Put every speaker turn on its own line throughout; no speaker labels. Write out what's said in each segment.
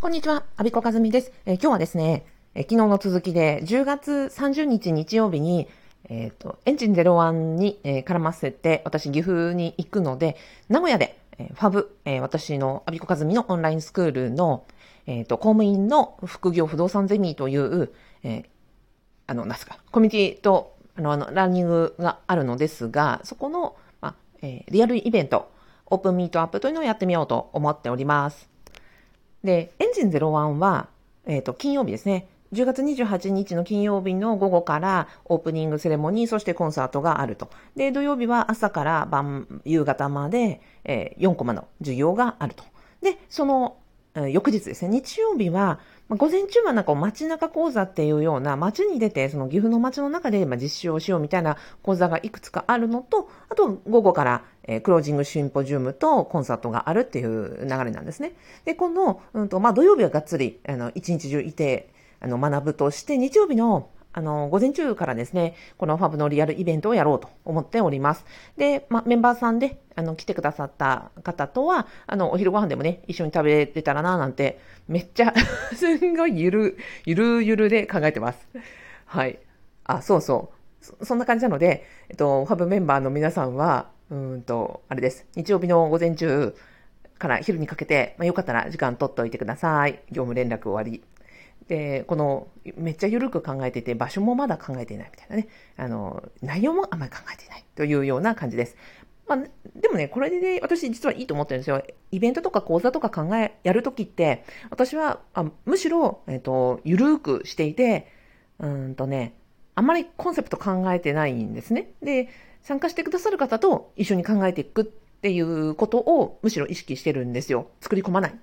こんにちは、アビコカズミです。えー、今日はですね、えー、昨日の続きで、10月30日日曜日に、えっ、ー、と、エンジン01に、え絡ませて、私、岐阜に行くので、名古屋で、えファブ、え私のアビコカズミのオンラインスクールの、えっ、と、公務員の副業不動産ゼミという、えあの、なんすか、コミュニティと、あの、あの、ランニングがあるのですが、そこの、まあえリアルイベント、オープンミートアップというのをやってみようと思っております。で、エンジン01は、えっ、ー、と、金曜日ですね。10月28日の金曜日の午後からオープニングセレモニー、そしてコンサートがあると。で、土曜日は朝から晩、夕方まで、えー、4コマの授業があると。で、その、えー、翌日ですね、日曜日は、まあ、午前中はなんか街中講座っていうような街に出て、その岐阜の街の中でまあ実習をしようみたいな講座がいくつかあるのと、あと午後から、え、クロージングシンポジウムとコンサートがあるっていう流れなんですね。で、この、うんと、まあ土曜日はがっつり、あの、一日中いて、あの、学ぶとして、日曜日のあの、午前中からですね、このファブのリアルイベントをやろうと思っております。で、まメンバーさんで、あの、来てくださった方とは、あの、お昼ご飯でもね、一緒に食べれたらな、なんて、めっちゃ すんごいゆる、ゆるゆるで考えてます。はい。あ、そうそうそ。そんな感じなので、えっと、ファブメンバーの皆さんは、うんと、あれです。日曜日の午前中から昼にかけて、まあ、よかったら時間取っておいてください。業務連絡終わり。で、この、めっちゃ緩く考えていて、場所もまだ考えていないみたいなね。あの、内容もあんまり考えていないというような感じです。まあ、でもね、これで、ね、私実はいいと思ってるんですよ。イベントとか講座とか考え、やるときって、私は、あむしろ、えっ、ー、と、ゆるくしていて、うんとね、あんまりコンセプト考えてないんですね。で、参加してくださる方と一緒に考えていくっていうことをむしろ意識してるんですよ。作り込まない。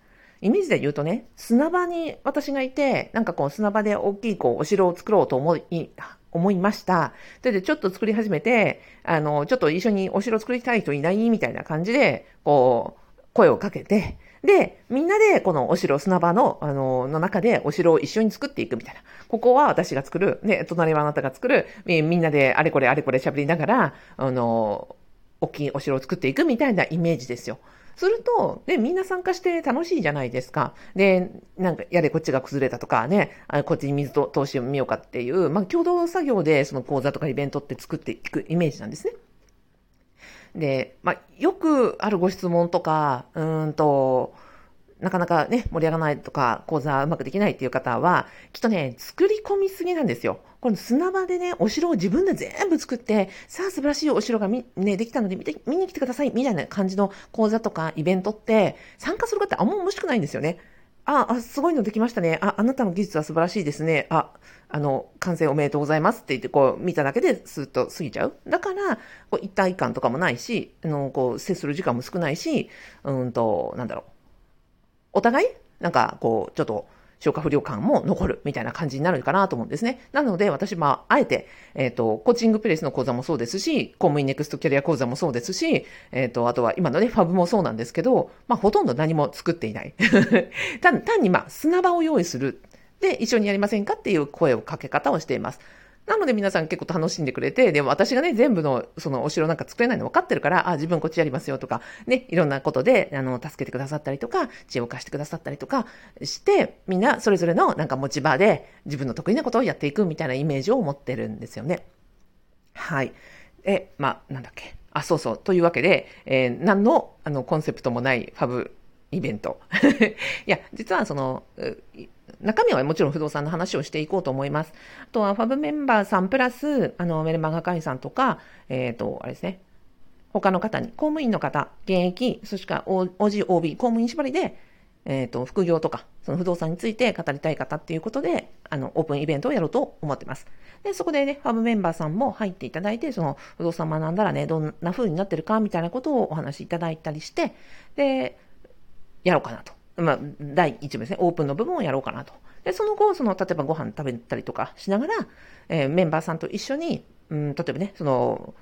イメージで言うとね、砂場に私がいて、なんかこう砂場で大きいこうお城を作ろうと思い、思いました。それでちょっと作り始めて、あの、ちょっと一緒にお城作りたい人いない？みたいな感じで、こう、声をかけて、で、みんなでこのお城、砂場の、あの、の中でお城を一緒に作っていくみたいな。ここは私が作る、ね、隣はあなたが作る、みんなであれこれあれこれ喋りながら、あの、大きいお城を作っていくみたいなイメージですよ。すると、ね、みんな参加して楽しいじゃないですか。で、なんか、やれこっちが崩れたとかね、あこっちに水と通してみようかっていう、まあ、共同作業でその講座とかイベントって作っていくイメージなんですね。で、まあ、よくあるご質問とか、うんと、なかなかね、盛り上がらないとか、講座うまくできないっていう方は、きっとね、作り込みすぎなんですよ。この砂場でね、お城を自分で全部作って、さあ素晴らしいお城が、ね、できたので見て、見に来てください、みたいな感じの講座とかイベントって、参加する方あんま面白くないんですよね。あ、あ、すごいのできましたね。あ、あなたの技術は素晴らしいですね。あ、あの、完成おめでとうございますって言って、こう、見ただけでスーッと過ぎちゃう。だから、こう、一体感とかもないし、あの、こう、接する時間も少ないし、うんと、なんだろう。お互い、なんか、こう、ちょっと、消化不良感も残るみたいな感じになるかなと思うんですね。なので、私、まあ、あえて、えっ、ー、と、コーチングプレイスの講座もそうですし、公務員ネクストキャリア講座もそうですし、えっ、ー、と、あとは今のね、ファブもそうなんですけど、まあ、ほとんど何も作っていない。単単に、まあ、砂場を用意する。で、一緒にやりませんかっていう声をかけ方をしています。なので皆さん結構楽しんでくれて、でも私がね、全部のそのお城なんか作れないの分かってるから、あ、自分こっちやりますよとか、ね、いろんなことで、あの、助けてくださったりとか、知恵を貸してくださったりとかして、みんなそれぞれのなんか持ち場で自分の得意なことをやっていくみたいなイメージを持ってるんですよね。はい。え、まあ、なんだっけ。あ、そうそう。というわけで、えー、何の、あの、コンセプトもないファブイベント。いや、実はその、中身はもちろん不動産の話をしていこうと思います。あとは、ファブメンバーさんプラス、あの、メルマガ会員さんとか、えっ、ー、と、あれですね、他の方に、公務員の方、現役、そして OG、OB、公務員縛りで、えっ、ー、と、副業とか、その不動産について語りたい方っていうことで、あの、オープンイベントをやろうと思ってます。で、そこでね、ファブメンバーさんも入っていただいて、その不動産学んだらね、どんな風になってるかみたいなことをお話しいただいたりして、で、やろうかなと。まあ、第1部ですね、オープンの部分をやろうかなと。で、その後、その、例えばご飯食べたりとかしながら、えー、メンバーさんと一緒に、うん、例えばね、その、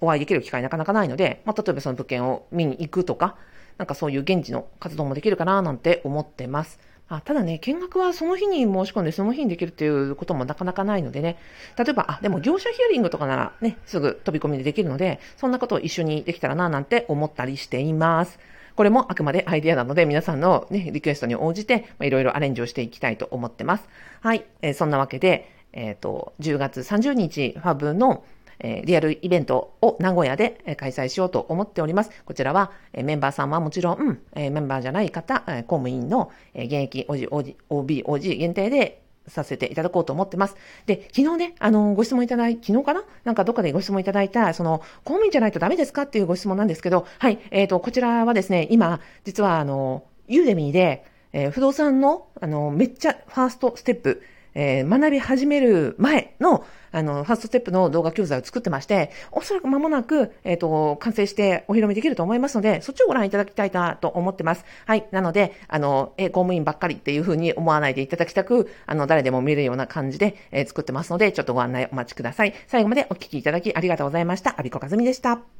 お会いできる機会なかなかないので、まあ、例えばその物件を見に行くとか、なんかそういう現地の活動もできるかななんて思ってます。あただね、見学はその日に申し込んでその日にできるっていうこともなかなかないのでね、例えば、あ、でも業者ヒアリングとかならね、すぐ飛び込みでできるので、そんなことを一緒にできたらななんて思ったりしています。これもあくまでアイディアなので、皆さんのね、リクエストに応じて、いろいろアレンジをしていきたいと思ってます。はい。えー、そんなわけで、えっ、ー、と、10月30日、ファブの、えリアルイベントを名古屋で開催しようと思っております。こちらは、えメンバーさんはもちろん、えメンバーじゃない方、え公務員の、え現役 OG、OB、OG 限定でさせていただこうと思ってます。で、昨日ね、あの、ご質問いただい、昨日かな？なんかどっかでご質問いただいた、その、公務員じゃないとダメですかっていうご質問なんですけど、はい、えっ、ー、と、こちらはですね、今、実はあの、ユーデミーで、えー、不動産の、あの、めっちゃファーストステップ、えー、学び始める前の、あの、ファーストステップの動画教材を作ってまして、おそらく間もなく、えっ、ー、と、完成してお披露目できると思いますので、そっちをご覧いただきたいなと思ってます。はい。なので、あの、え、公務員ばっかりっていうふうに思わないでいただきたく、あの、誰でも見るような感じで、えー、作ってますので、ちょっとご案内お待ちください。最後までお聞きいただきありがとうございました。アビコカズミでした。